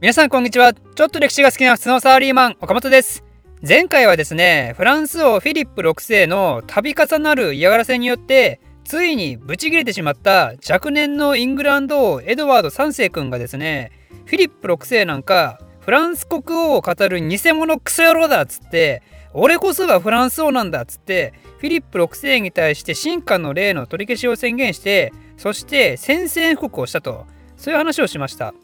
皆さんこんにちは。ちょっと歴史が好きな普通のサラリーマン岡本です。前回はですねフランス王フィリップ6世の度重なる嫌がらせによってついにブチ切れてしまった若年のイングランド王エドワード3世君がですねフィリップ6世なんかフランス国王を語る偽物クソ野郎だっつって俺こそがフランス王なんだっつってフィリップ6世に対して進化の例の取り消しを宣言してそして宣戦布告をしたとそういう話をしました。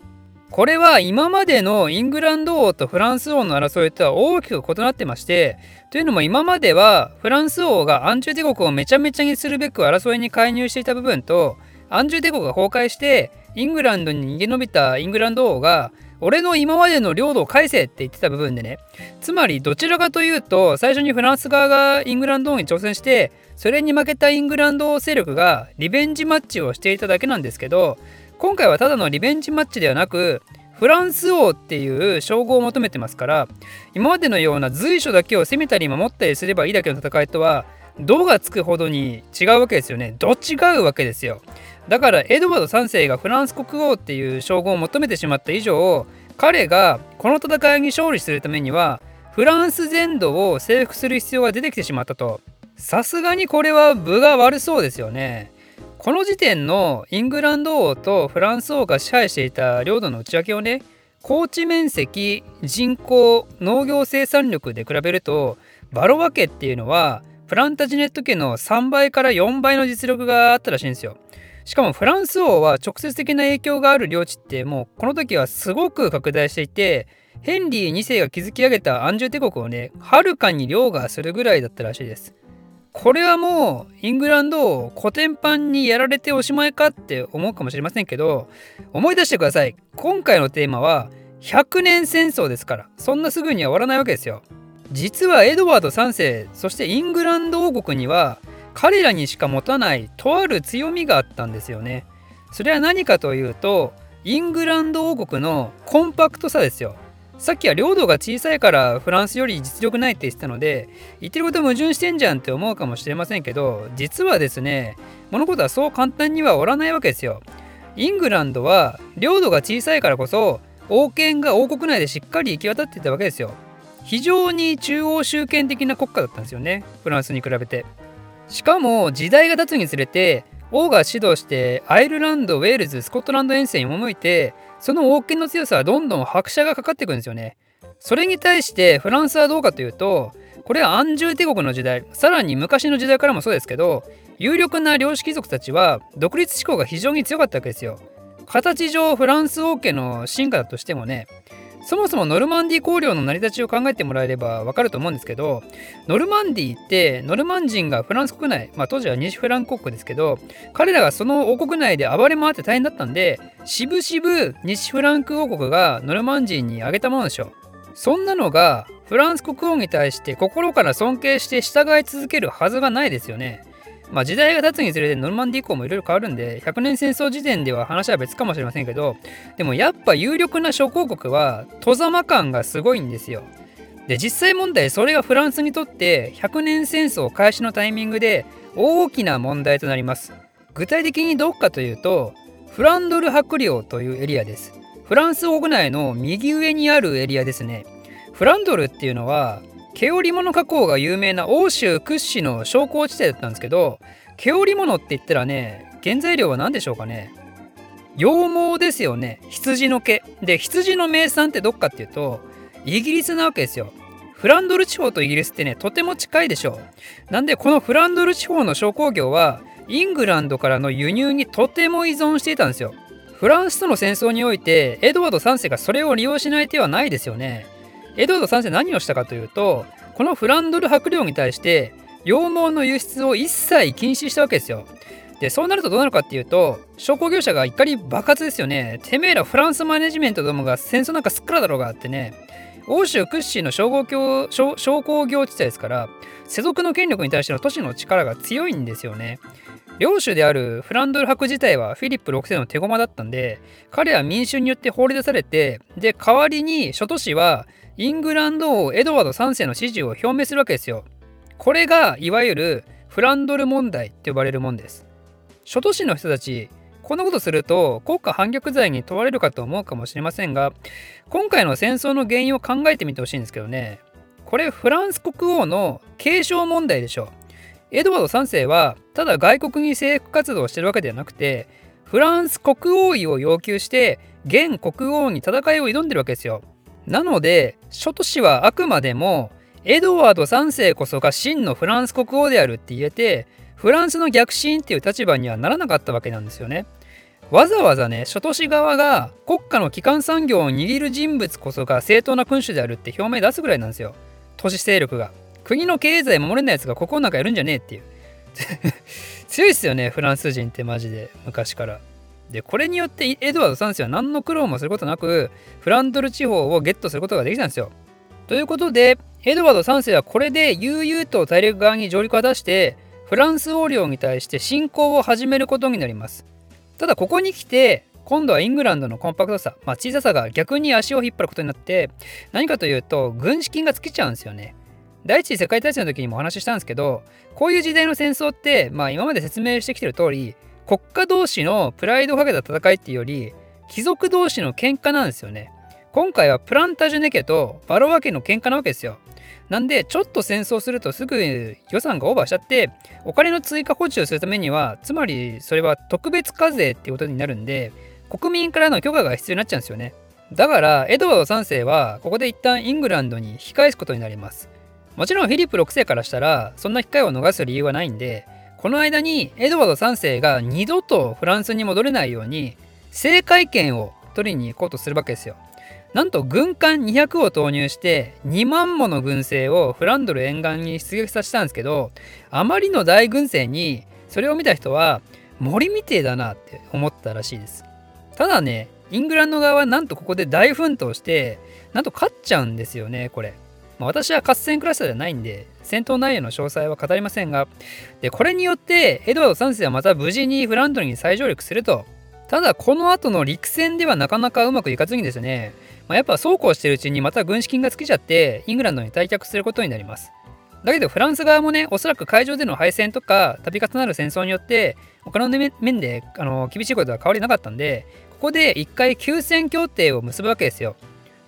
これは今までのイングランド王とフランス王の争いとは大きく異なってましてというのも今まではフランス王がアンジュ帝国をめちゃめちゃにするべく争いに介入していた部分とアンジュ帝国が崩壊してイングランドに逃げ延びたイングランド王が俺の今までの領土を返せって言ってた部分でねつまりどちらかというと最初にフランス側がイングランド王に挑戦してそれに負けたイングランド王勢力がリベンジマッチをしていただけなんですけど今回はただのリベンジマッチではなくフランス王っていう称号を求めてますから今までのような随所だけを攻めたり守ったりすればいいだけの戦いとは「度がつくほどに違うわけですよね。ど違うわけですよ。だからエドワード3世がフランス国王っていう称号を求めてしまった以上彼がこの戦いに勝利するためにはフランス全土を征服する必要が出てきてしまったとさすがにこれは分が悪そうですよねこの時点のイングランド王とフランス王が支配していた領土の内訳をね高地面積人口農業生産力で比べるとバロワ家っていうのはプランタジネット家の3倍から4倍の実力があったらしいんですよ。しかもフランス王は直接的な影響がある領地ってもうこの時はすごく拡大していてヘンリー2世が築き上げたアンジュ帝国をねはるかに凌駕するぐらいだったらしいです。これはもうイングランドをコテンパンにやられておしまいかって思うかもしれませんけど思い出してください今回のテーマは100年戦争ですからそんなすぐには終わらないわけですよ。実はエドワード3世そしてイングランド王国には彼らにしか持たないとある強みがあったんですよね。それは何かというとイングランド王国のコンパクトさですよ。さっきは領土が小さいからフランスより実力ないって言ってたので言ってること矛盾してんじゃんって思うかもしれませんけど実はですね物事はそう簡単には終わらないわけですよ。イングランドは領土が小さいからこそ王権が王国内でしっかり行き渡ってたわけですよ。非常に中央集権的な国家だったんですよねフランスに比べて。しかも時代が経つにつれて王が指導してアイルランドウェールズスコットランド遠征に赴いてその王権の強さはどんどん拍車がかかっていくんですよね。それに対してフランスはどうかというとこれは安住帝国の時代さらに昔の時代からもそうですけど有力な領主貴族たちは独立志向が非常に強かったわけですよ。形上フランス王家の進化だとしてもねそもそもノルマンディー公領の成り立ちを考えてもらえればわかると思うんですけどノルマンディーってノルマン人がフランス国内、まあ、当時は西フラン国国ですけど彼らがその王国内で暴れ回って大変だったんでしぶしぶ西フランク王国がノルマン人にあげたものでしょそんなのがフランス国王に対して心から尊敬して従い続けるはずがないですよね。まあ、時代が経つにつれてノルマンディ以降もいろいろ変わるんで100年戦争時点では話は別かもしれませんけどでもやっぱ有力な諸公国は戸ざま感がすごいんですよ。で実際問題それがフランスにとって100年戦争開始のタイミングで大きな問題となります。具体的にどこかというとフランドル伯領というエリアです。フランス国内の右上にあるエリアですね。フランドルっていうのは毛織物加工が有名な欧州屈指の商工地帯だったんですけど毛織物って言ったらね原材料は何でしょうかね。羊毛ですよね。羊の毛。で羊の名産ってどっかっていうとイギリスなわけですよ。フランドル地方とイギリスってねとても近いでしょう。なんでこのフランドル地方の商工業はイングランドからの輸入にとても依存していたんですよ。フランスとの戦争においてエドワード3世がそれを利用しない手はないですよね。エドワード3世何をしたかというとこのフランドル伯領に対して羊毛の輸出を一切禁止したわけですよ。でそうなるとどうなるかっていうと商工業者が怒り爆発ですよね。てめえらフランスマネジメントどもが戦争なんかすっからだろうがあってね欧州屈指の商工業商工業地帯ですから世俗の権力に対しての都市の力が強いんですよね。領主であるフランドル伯自体はフィリップ6世の手駒だったんで彼は民衆によって放り出されてで代わりに諸都市はイングランド王エドワード3世の支持を表明するわけですよ。これがいわゆるフランドル問題って呼ばれるもんです。諸都市の人たちこんなことすると国家反逆罪に問われるかと思うかもしれませんが今回の戦争の原因を考えてみてほしいんですけどねこれフランス国王の継承問題でしょエドワード3世はただ外国に征服活動をしてるわけではなくてフランス国王位を要求して現国王に戦いを挑んでるわけですよなので諸都市はあくまでもエドワード3世こそが真のフランス国王であるって言えてフランスの逆進っていう立場にはならなかったわけなんですよね。わざわざね、諸都市側が国家の基幹産業を握る人物こそが正当な君主であるって表明出すぐらいなんですよ。都市勢力が。国の経済守れないやつがここなんかやるんじゃねえっていう。強いっすよね、フランス人ってマジで、昔から。で、これによってエドワード3世は何の苦労もすることなく、フランドル地方をゲットすることができたんですよ。ということで、エドワード3世はこれで悠々と大陸側に上陸を果たして、フランス王領に対して侵攻を始めることになります。ただここに来て今度はイングランドのコンパクトさ、まあ、小ささが逆に足を引っ張ることになって何かというと軍資金が尽きちゃうんですよね。第一次世界大戦の時にもお話ししたんですけどこういう時代の戦争って、まあ、今まで説明してきてる通り国家同士のプライドをかけた戦いっていうより貴族同士の喧嘩なんですよね。今回はプランタジュネ家とバロワ家の喧嘩なわけですよ。なんで、ちょっと戦争するとすぐ予算がオーバーしちゃって、お金の追加補充するためには、つまりそれは特別課税っていうことになるんで、国民からの許可が必要になっちゃうんですよね。だから、エドワード3世は、ここで一旦イングランドに引き返すことになります。もちろんフィリップ6世からしたら、そんな機会を逃す理由はないんで、この間にエドワード3世が二度とフランスに戻れないように、政界権を取りに行こうとするわけですよ。なんと軍艦200を投入して2万もの軍勢をフランドル沿岸に出撃させたんですけどあまりの大軍勢にそれを見た人は森みてえだなって思ったらしいですただねイングランド側はなんとここで大奮闘してなんと勝っちゃうんですよねこれ、まあ、私は合戦クラスターじゃないんで戦闘内容の詳細は語りませんがでこれによってエドワード3世はまた無事にフランドルに再上陸するとただこの後の陸戦ではなかなかうまくいかずにですねまあ、やっぱそうこうしてるうちにまた軍資金が尽きちゃってイングランドに退却することになります。だけどフランス側もねおそらく海上での敗戦とか度重なる戦争によって他の面であの厳しいことは変わりなかったんでここで一回休戦協定を結ぶわけですよ。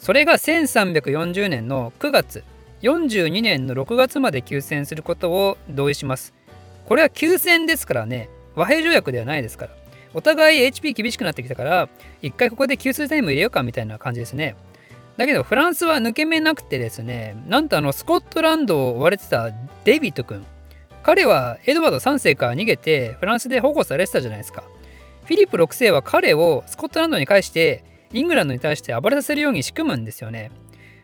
それが1340年の9月42年の6月まで休戦することを同意します。これは休戦ですからね和平条約ではないですから。お互い HP 厳しくなってきたから、一回ここで給水タイム入れようかみたいな感じですね。だけどフランスは抜け目なくてですね、なんとあのスコットランドを追われてたデビッド君。彼はエドワード3世から逃げてフランスで保護されてたじゃないですか。フィリップ6世は彼をスコットランドに返してイングランドに対して暴れさせるように仕組むんですよね。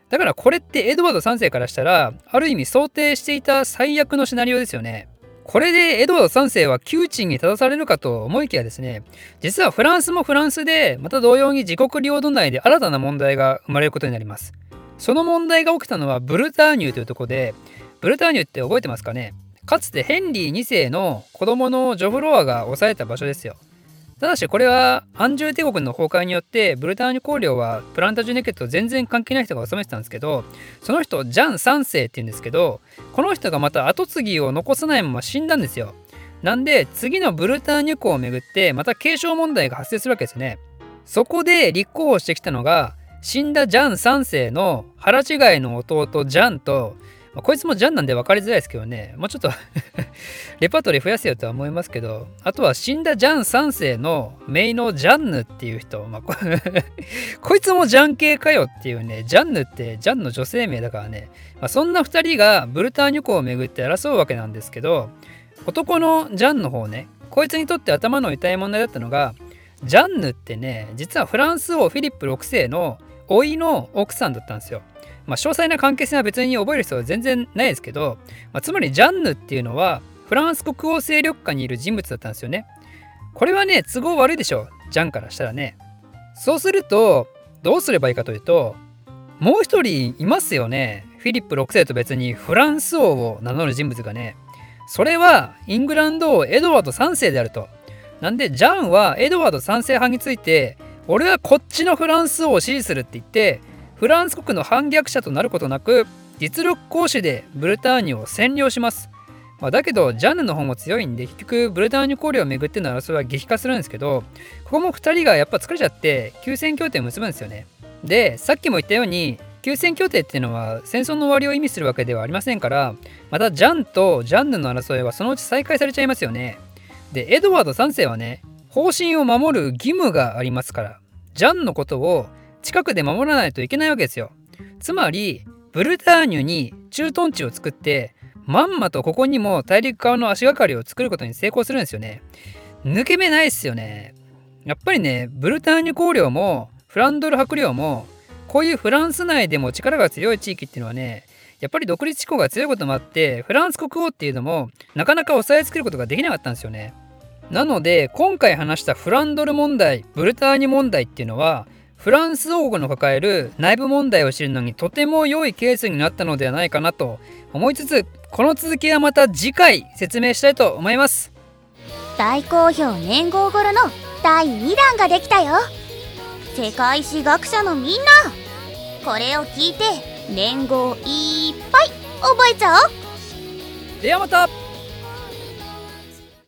だからこれってエドワード3世からしたらある意味想定していた最悪のシナリオですよね。これでエドワード3世は窮地に立たされるかと思いきやですね、実はフランスもフランスで、また同様に自国領土内で新たな問題が生まれることになります。その問題が起きたのはブルターニュというとこで、ブルターニュって覚えてますかね？かつてヘンリー2世の子供のジョフロアが抑えた場所ですよ。ただしこれはアンジュ帝国の崩壊によってブルターニュ公領はプランタジュネケット全然関係ない人が治めてたんですけどその人ジャン3世っていうんですけどこの人がまた跡継ぎを残さないまま死んだんですよ。なんで次のブルターニュ公をめぐってまた継承問題が発生するわけですね。そこで立候補してきたのが死んだジャン3世の腹違いの弟ジャンとまあ、こいつもジャンなんで分かりづらいですけどね、もうちょっと レパートリー増やせよとは思いますけど、あとは死んだジャン3世のイのジャンヌっていう人、まあ、こ こいつもジャン系かよっていうね、ジャンヌってジャンの女性名だからね、まあ、そんな2人がブルターニュ湖を巡って争うわけなんですけど、男のジャンの方ね、こいつにとって頭の痛い問題だったのが、ジャンヌってね、実はフランス王フィリップ6世の甥いの奥さんだったんですよ。まあ、詳細な関係性は別に覚える必要は全然ないですけど、まあ、つまりジャンヌっていうのはフランス国王勢力下にいる人物だったんですよね。これはね都合悪いでしょジャンからしたらね。そうするとどうすればいいかというともう一人いますよねフィリップ6世と別にフランス王を名乗る人物がねそれはイングランド王エドワード3世であると。なんでジャンはエドワード3世派について俺はこっちのフランス王を支持するって言ってフランス国の反逆者となることなく実力行使でブルターニュを占領しますまあ、だけどジャンヌの方も強いんで結局ブルターニュ公領をめぐっての争いは激化するんですけどここも2人がやっぱ疲れちゃって休戦協定を結ぶんですよね。でさっきも言ったように休戦協定っていうのは戦争の終わりを意味するわけではありませんからまたジャンとジャンヌの争いはそのうち再開されちゃいますよね。でエドワード3世はね方針を守る義務がありますからジャンのことを近くで守らないといけないわけですよ。つまりブルターニュに駐屯地を作ってまんまとここにも大陸側の足がかりを作ることに成功するんですよね。抜け目ないっすよね。やっぱりね、ブルターニュ公領もフランドル伯領もこういうフランス内でも力が強い地域っていうのはね、やっぱり独立志向が強いこともあって、フランス国王っていうのもなかなか抑えつけることができなかったんですよね。なので、今回話したフランドル問題、ブルターニュ問題っていうのは、フランス王国の抱える内部問題を知るのにとても良いケースになったのではないかなと思いつつこの続きはまた次回説明したいと思います。大好評年号頃の第2弾ができたよ。世界史学者のみんな。これを聞いて年号いっぱい覚えちゃおう。ではまた